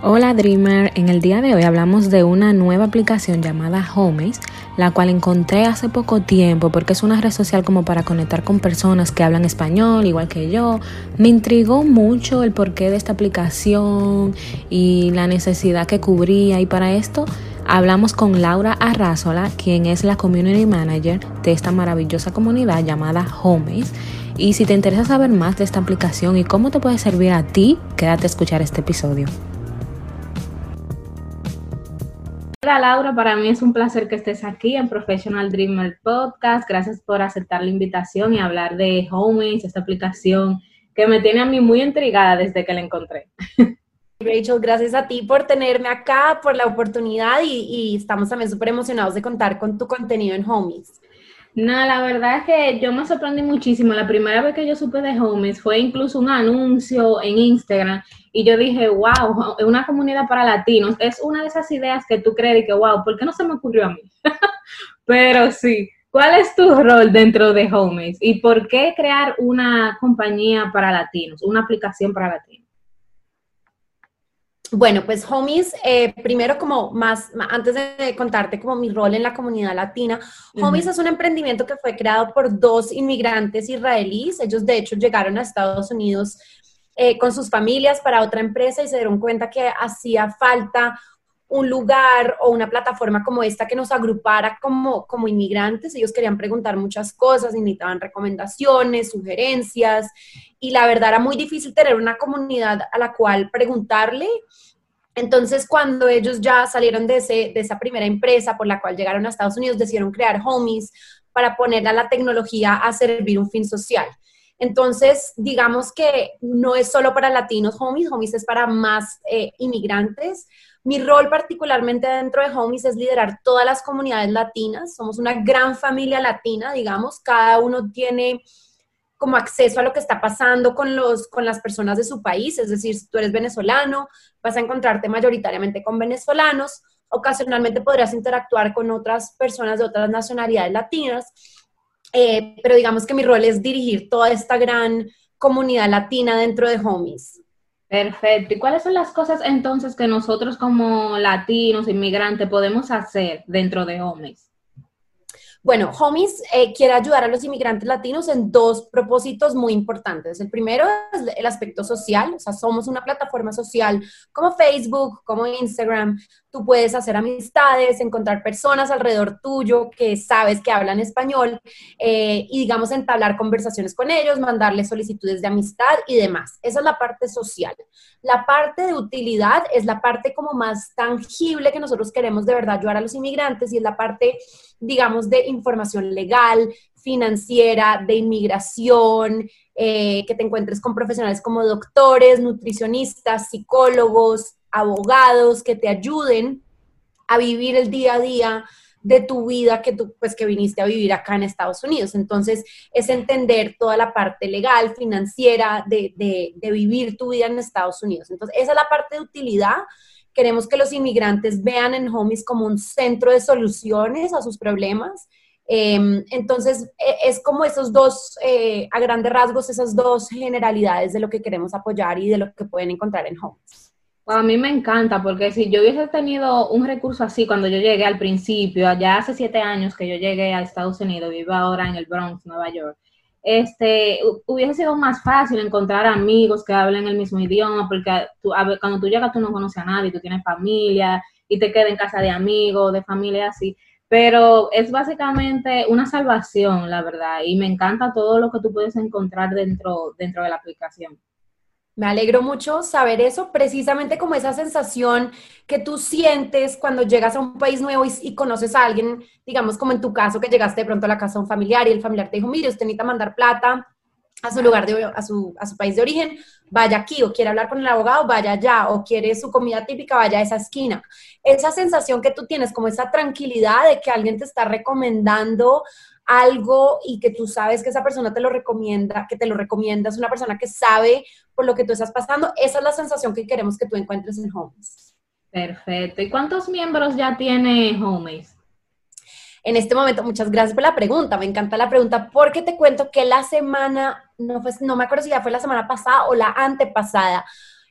Hola Dreamer, en el día de hoy hablamos de una nueva aplicación llamada Homies, la cual encontré hace poco tiempo porque es una red social como para conectar con personas que hablan español igual que yo. Me intrigó mucho el porqué de esta aplicación y la necesidad que cubría y para esto hablamos con Laura Arrazola, quien es la Community Manager de esta maravillosa comunidad llamada Homies. Y si te interesa saber más de esta aplicación y cómo te puede servir a ti, quédate a escuchar este episodio. Laura, para mí es un placer que estés aquí en Professional Dreamer Podcast. Gracias por aceptar la invitación y hablar de Homies, esta aplicación que me tiene a mí muy intrigada desde que la encontré. Rachel, gracias a ti por tenerme acá, por la oportunidad y, y estamos también súper emocionados de contar con tu contenido en Homies. No, la verdad es que yo me sorprendí muchísimo. La primera vez que yo supe de Homies fue incluso un anuncio en Instagram y yo dije, wow, una comunidad para latinos. Es una de esas ideas que tú crees que, wow, ¿por qué no se me ocurrió a mí? Pero sí, ¿cuál es tu rol dentro de Homies y por qué crear una compañía para latinos, una aplicación para latinos? Bueno, pues Homies, eh, primero como más, antes de contarte como mi rol en la comunidad latina, Homies es un emprendimiento que fue creado por dos inmigrantes israelíes. Ellos de hecho llegaron a Estados Unidos eh, con sus familias para otra empresa y se dieron cuenta que hacía falta un lugar o una plataforma como esta que nos agrupara como, como inmigrantes. Ellos querían preguntar muchas cosas, necesitaban recomendaciones, sugerencias, y la verdad era muy difícil tener una comunidad a la cual preguntarle. Entonces, cuando ellos ya salieron de, ese, de esa primera empresa por la cual llegaron a Estados Unidos, decidieron crear Homies para poner a la tecnología a servir un fin social. Entonces, digamos que no es solo para latinos Homies, Homies es para más eh, inmigrantes, mi rol particularmente dentro de Homies es liderar todas las comunidades latinas. Somos una gran familia latina, digamos. Cada uno tiene como acceso a lo que está pasando con, los, con las personas de su país. Es decir, si tú eres venezolano, vas a encontrarte mayoritariamente con venezolanos. Ocasionalmente podrás interactuar con otras personas de otras nacionalidades latinas. Eh, pero digamos que mi rol es dirigir toda esta gran comunidad latina dentro de Homies. Perfecto. ¿Y cuáles son las cosas entonces que nosotros como latinos, inmigrantes, podemos hacer dentro de Homies? Bueno, Homies eh, quiere ayudar a los inmigrantes latinos en dos propósitos muy importantes. El primero es el aspecto social, o sea, somos una plataforma social como Facebook, como Instagram, Tú puedes hacer amistades, encontrar personas alrededor tuyo que sabes que hablan español eh, y, digamos, entablar conversaciones con ellos, mandarles solicitudes de amistad y demás. Esa es la parte social. La parte de utilidad es la parte como más tangible que nosotros queremos de verdad ayudar a los inmigrantes y es la parte, digamos, de información legal, financiera, de inmigración, eh, que te encuentres con profesionales como doctores, nutricionistas, psicólogos, abogados que te ayuden a vivir el día a día de tu vida que tú, pues que viniste a vivir acá en Estados Unidos. Entonces, es entender toda la parte legal, financiera, de, de, vivir tu vida en Estados Unidos. Entonces, esa es la parte de utilidad. Queremos que los inmigrantes vean en Homies como un centro de soluciones a sus problemas. Em, entonces, e, es como esos dos, eh, a grandes rasgos, esas dos generalidades de lo que queremos apoyar y de lo que pueden encontrar en Homies. A mí me encanta porque si yo hubiese tenido un recurso así cuando yo llegué al principio, allá hace siete años que yo llegué a Estados Unidos, vivo ahora en el Bronx, Nueva York, este, hubiese sido más fácil encontrar amigos que hablen el mismo idioma, porque tú, cuando tú llegas tú no conoces a nadie, tú tienes familia y te quedas en casa de amigos, de familia así. Pero es básicamente una salvación, la verdad, y me encanta todo lo que tú puedes encontrar dentro, dentro de la aplicación. Me alegro mucho saber eso, precisamente como esa sensación que tú sientes cuando llegas a un país nuevo y, conoces a alguien, digamos como en tu caso, que llegaste de pronto a la casa un familiar y el familiar te dijo, mire, usted necesita mandar plata a su lugar, de, a, su, a su país de origen, vaya aquí, o quiere hablar con el abogado, vaya allá, o quiere su comida típica, vaya a esa esquina. Esa sensación que tú tienes, como esa tranquilidad de que alguien te está recomendando algo y que tú sabes que esa persona te lo recomienda, que te lo recomienda, es una persona que sabe por lo que tú estás pasando, esa es la sensación que queremos que tú encuentres en Homes. Perfecto. ¿Y cuántos miembros ya tiene Homes? En este momento, muchas gracias por la pregunta, me encanta la pregunta porque te cuento que la semana, no, fue, no me acuerdo si ya fue la semana pasada o la antepasada,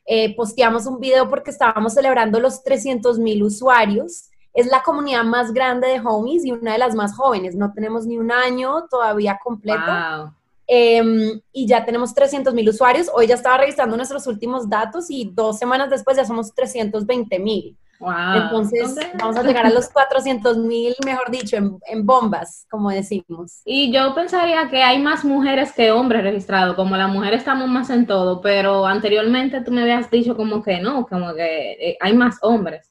eh, posteamos un video porque estábamos celebrando los 300 mil usuarios. Es la comunidad más grande de homies y una de las más jóvenes. No tenemos ni un año todavía completo. Em, y ya tenemos 300 mil usuarios. Hoy ya estaba revisando nuestros últimos datos y dos semanas después ya somos 320 mil. Entonces vamos a llegar a los 400 mil, mejor dicho, en, bombas, como decimos. Y yo pensaría que hay más mujeres que hombres registrados, como las mujeres estamos más en todo, pero anteriormente tú me habías dicho como que no, como que eh, hay más hombres.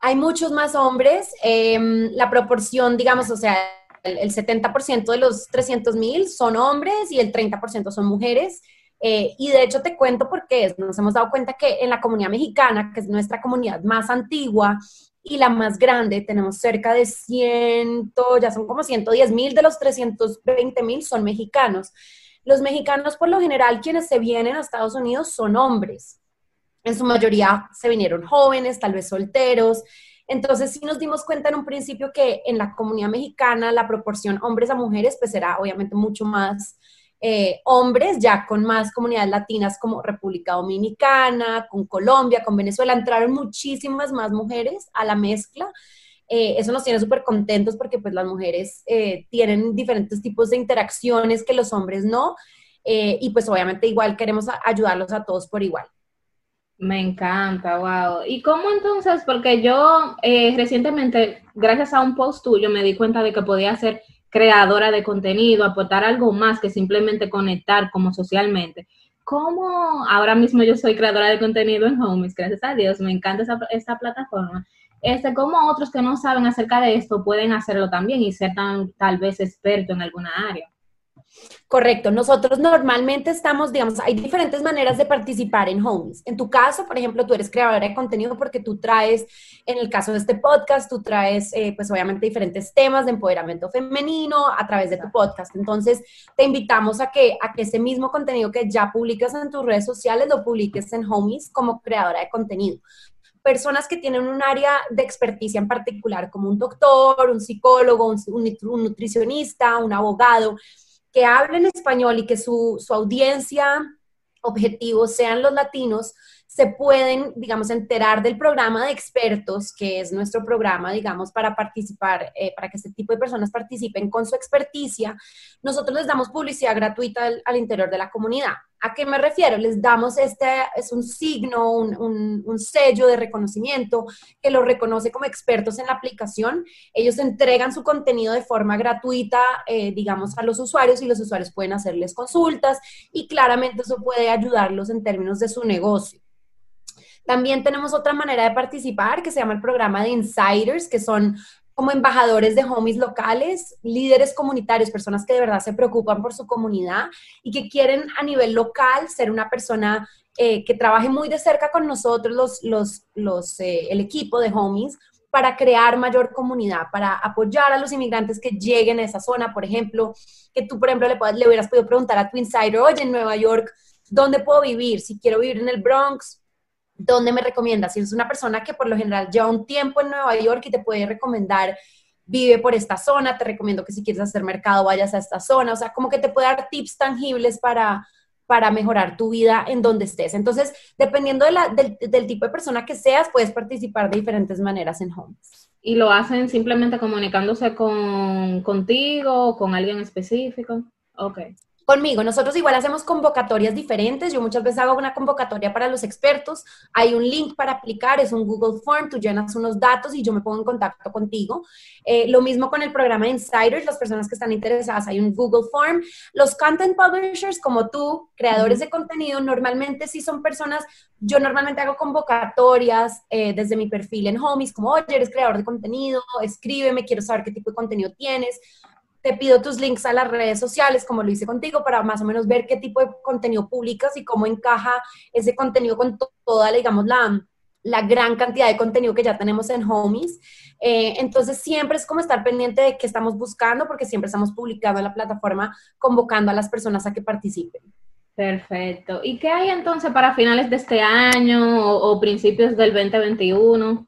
Hay muchos más hombres, em, la proporción, digamos, o sea, el, el 70% de los 300 mil son hombres y el 30% son mujeres. Eh, y de hecho te cuento por qué nos hemos dado cuenta que en la comunidad mexicana, que es nuestra comunidad más antigua y la más grande, tenemos cerca de 100, ya son como 110 mil de los 320 mil son mexicanos. Los mexicanos, por lo general, quienes se vienen a Estados Unidos son hombres. En su mayoría se vinieron jóvenes, tal vez solteros. Entonces sí nos dimos cuenta en un principio que en la comunidad mexicana la proporción hombres a mujeres pues era obviamente mucho más eh, hombres, ya con más comunidades latinas como República Dominicana, con Colombia, con Venezuela, entraron muchísimas más mujeres a la mezcla. Eh, eso nos tiene súper contentos porque pues las mujeres eh, tienen diferentes tipos de interacciones que los hombres no. y pues obviamente igual queremos ayudarlos a todos por igual. Me encanta, wow. ¿Y cómo entonces? Porque yo recientemente, gracias a un post tuyo, me di cuenta de que podía hacer creadora de contenido, aportar algo más que simplemente conectar como socialmente. ¿Cómo ahora mismo yo soy creadora de contenido en Homies? Gracias a Dios, me encanta esa, esta plataforma. Este, ¿Cómo otros que no saben acerca de esto pueden hacerlo también y ser tan, tal vez experto en alguna área? Correcto. Nosotros normalmente estamos, digamos, hay diferentes maneras de participar en Homies. En tu caso, por ejemplo, tú eres creadora de contenido porque tú traes, en el caso de este podcast, tú traes, eh, pues obviamente, diferentes temas de empoderamiento femenino a través de tu podcast. Entonces, te invitamos a que, a que ese mismo contenido que ya publicas en tus redes sociales lo publiques en Homies como creadora de contenido personas que tienen un área de experticia en particular, como un doctor, un psicólogo, un, un nutricionista, un abogado, que hablen español y que su, su audiencia objetivo sean los latinos, se pueden, digamos, enterar del programa de expertos, que es nuestro programa, digamos, para participar, eh, para que este tipo de personas participen con su experticia. Nosotros les damos publicidad gratuita al, interior de la comunidad. ¿A qué me refiero? Les damos este, es un signo, un, sello de reconocimiento que los reconoce como expertos en la aplicación. Ellos entregan su contenido de forma gratuita, eh, digamos, a los usuarios y los usuarios pueden hacerles consultas y claramente eso puede ayudarlos en términos de su negocio. También tenemos otra manera de participar que se llama el programa de Insiders, que son como embajadores de homies locales, líderes comunitarios, personas que de verdad se preocupan por su comunidad y que quieren a nivel local ser una persona eh, que trabaje muy de cerca con nosotros, los, eh, el equipo de homies, para crear mayor comunidad, para apoyar a los inmigrantes que lleguen a esa zona, por ejemplo, que tú, por ejemplo, le, le hubieras podido preguntar a tu insider, oye, en Nueva York, ¿dónde puedo vivir? Si quiero vivir en el Bronx, ¿dónde me recomiendas? Si es una persona que por lo general lleva un tiempo en Nueva York y te puede recomendar, vive por esta zona, te recomiendo que si quieres hacer mercado vayas a esta zona, o sea, como que te puede dar tips tangibles para, para mejorar tu vida en donde estés. Entonces, dependiendo del, del, tipo de persona que seas, puedes participar de diferentes maneras en Homes. ¿Y lo hacen simplemente comunicándose con, contigo o con alguien específico? Ok conmigo. Nosotros igual hacemos convocatorias diferentes. Yo muchas veces hago una convocatoria para los expertos. Hay un link para aplicar, es un Google Form, tú llenas unos datos y yo me pongo en contacto contigo. Eh, lo mismo con el programa Insiders, las personas que están interesadas, hay un Google Form. Los content publishers como tú, creadores de contenido, normalmente sí son personas, yo normalmente hago convocatorias eh, desde mi perfil en Homies, como, oye, eres creador de contenido, escríbeme, quiero saber qué tipo de contenido tienes te pido tus links a las redes sociales, como lo hice contigo, para más o menos ver qué tipo de contenido publicas y cómo encaja ese contenido con toda, digamos, la, la gran cantidad de contenido que ya tenemos en Homies. Eh, entonces, siempre es como estar pendiente de qué estamos buscando, porque siempre estamos publicando en la plataforma, convocando a las personas a que participen. Perfecto. ¿Y qué hay entonces para finales de este año o, o principios del 2021?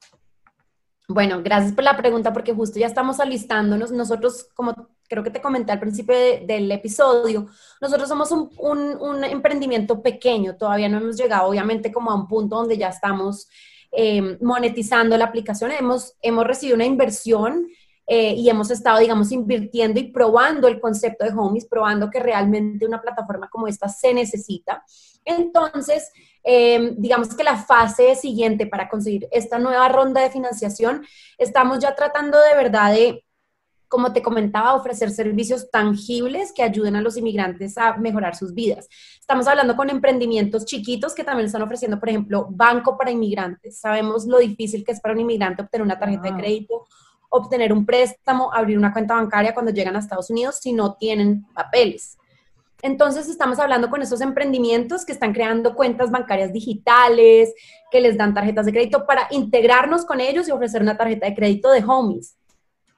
Bueno, gracias por la pregunta porque justo ya estamos alistándonos. Nosotros, como creo que te comenté al principio del episodio, nosotros somos un, un, emprendimiento pequeño, todavía no hemos llegado obviamente como a un punto donde ya estamos eh, monetizando la aplicación, hemos, hemos recibido una inversión eh, y hemos estado, digamos, invirtiendo y probando el concepto de Homies, probando que realmente una plataforma como esta se necesita. Entonces, eh, digamos que la fase siguiente para conseguir esta nueva ronda de financiación, estamos ya tratando de verdad de como te comentaba, ofrecer servicios tangibles que ayuden a los inmigrantes a mejorar sus vidas. Estamos hablando con emprendimientos chiquitos que también están ofreciendo, por ejemplo, banco para inmigrantes. Sabemos lo difícil que es para un inmigrante obtener una tarjeta de crédito, obtener un préstamo, abrir una cuenta bancaria cuando llegan a Estados Unidos si no tienen papeles. Entonces estamos hablando con esos emprendimientos que están creando cuentas bancarias digitales, que les dan tarjetas de crédito para integrarnos con ellos y ofrecer una tarjeta de crédito de homies.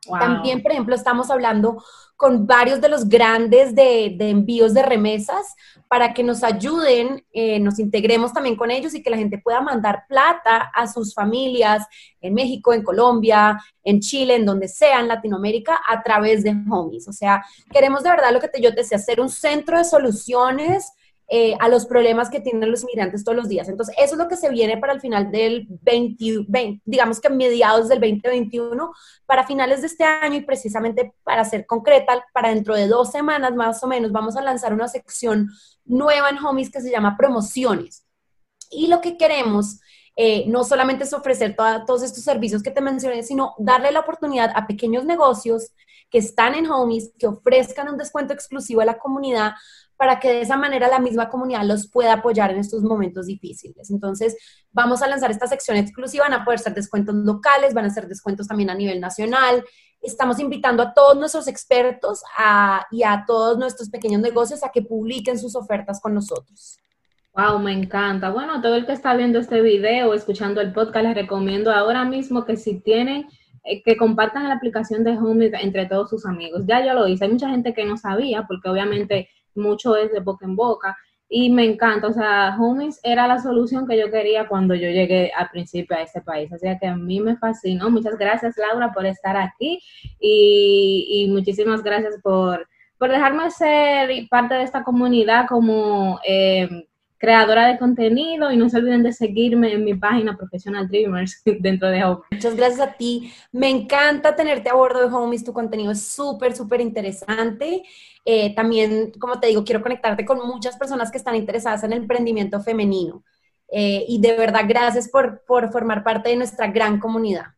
También, por ejemplo, estamos hablando con varios de los grandes de, envíos de remesas para que nos ayuden, eh, nos integremos también con ellos y que la gente pueda mandar plata a sus familias en México, en Colombia, en Chile, en donde sea, en Latinoamérica, a través de Homies. O sea, queremos de verdad lo que te, yo te decía, hacer un centro de soluciones eh, a los problemas que tienen los inmigrantes todos los días. Entonces, eso es lo que se viene para el final del 20, digamos que mediados del 2021, para finales de este año y precisamente para ser concreta, para dentro de dos semanas más o menos, vamos a lanzar una sección nueva en Homies que se llama promociones. Y lo que queremos eh, no solamente es ofrecer todos estos servicios que te mencioné, sino darle la oportunidad a pequeños negocios que están en Homies, que ofrezcan un descuento exclusivo a la comunidad para que de esa manera la misma comunidad los pueda apoyar en estos momentos difíciles. Entonces, vamos a lanzar esta sección exclusiva, van a poder ser descuentos locales, van a ser descuentos también a nivel nacional. Estamos invitando a todos nuestros expertos y a todos nuestros pequeños negocios a que publiquen sus ofertas con nosotros. Wow, me encanta. Bueno, todo el que está viendo este video, escuchando el podcast, les recomiendo ahora mismo que si tienen que compartan la aplicación de Home entre todos sus amigos. Ya yo lo hice. Hay mucha gente que no sabía, porque obviamente mucho es de boca en boca. Y me encanta, o sea, Homies era la solución que yo quería cuando yo llegué al principio a este país. Así que a mí me fascinó. Muchas gracias, Laura, por estar aquí y, y muchísimas gracias por, por dejarme ser parte de esta comunidad como eh, creadora de contenido y no se olviden de seguirme en mi página Professional Dreamers dentro de Homies. Muchas gracias a ti. Me encanta tenerte a bordo de Homies. Tu contenido es súper, súper interesante. Eh, también, como te digo, quiero conectarte con muchas personas que están interesadas en el emprendimiento femenino. Eh, y de verdad, gracias por, por formar parte de nuestra gran comunidad.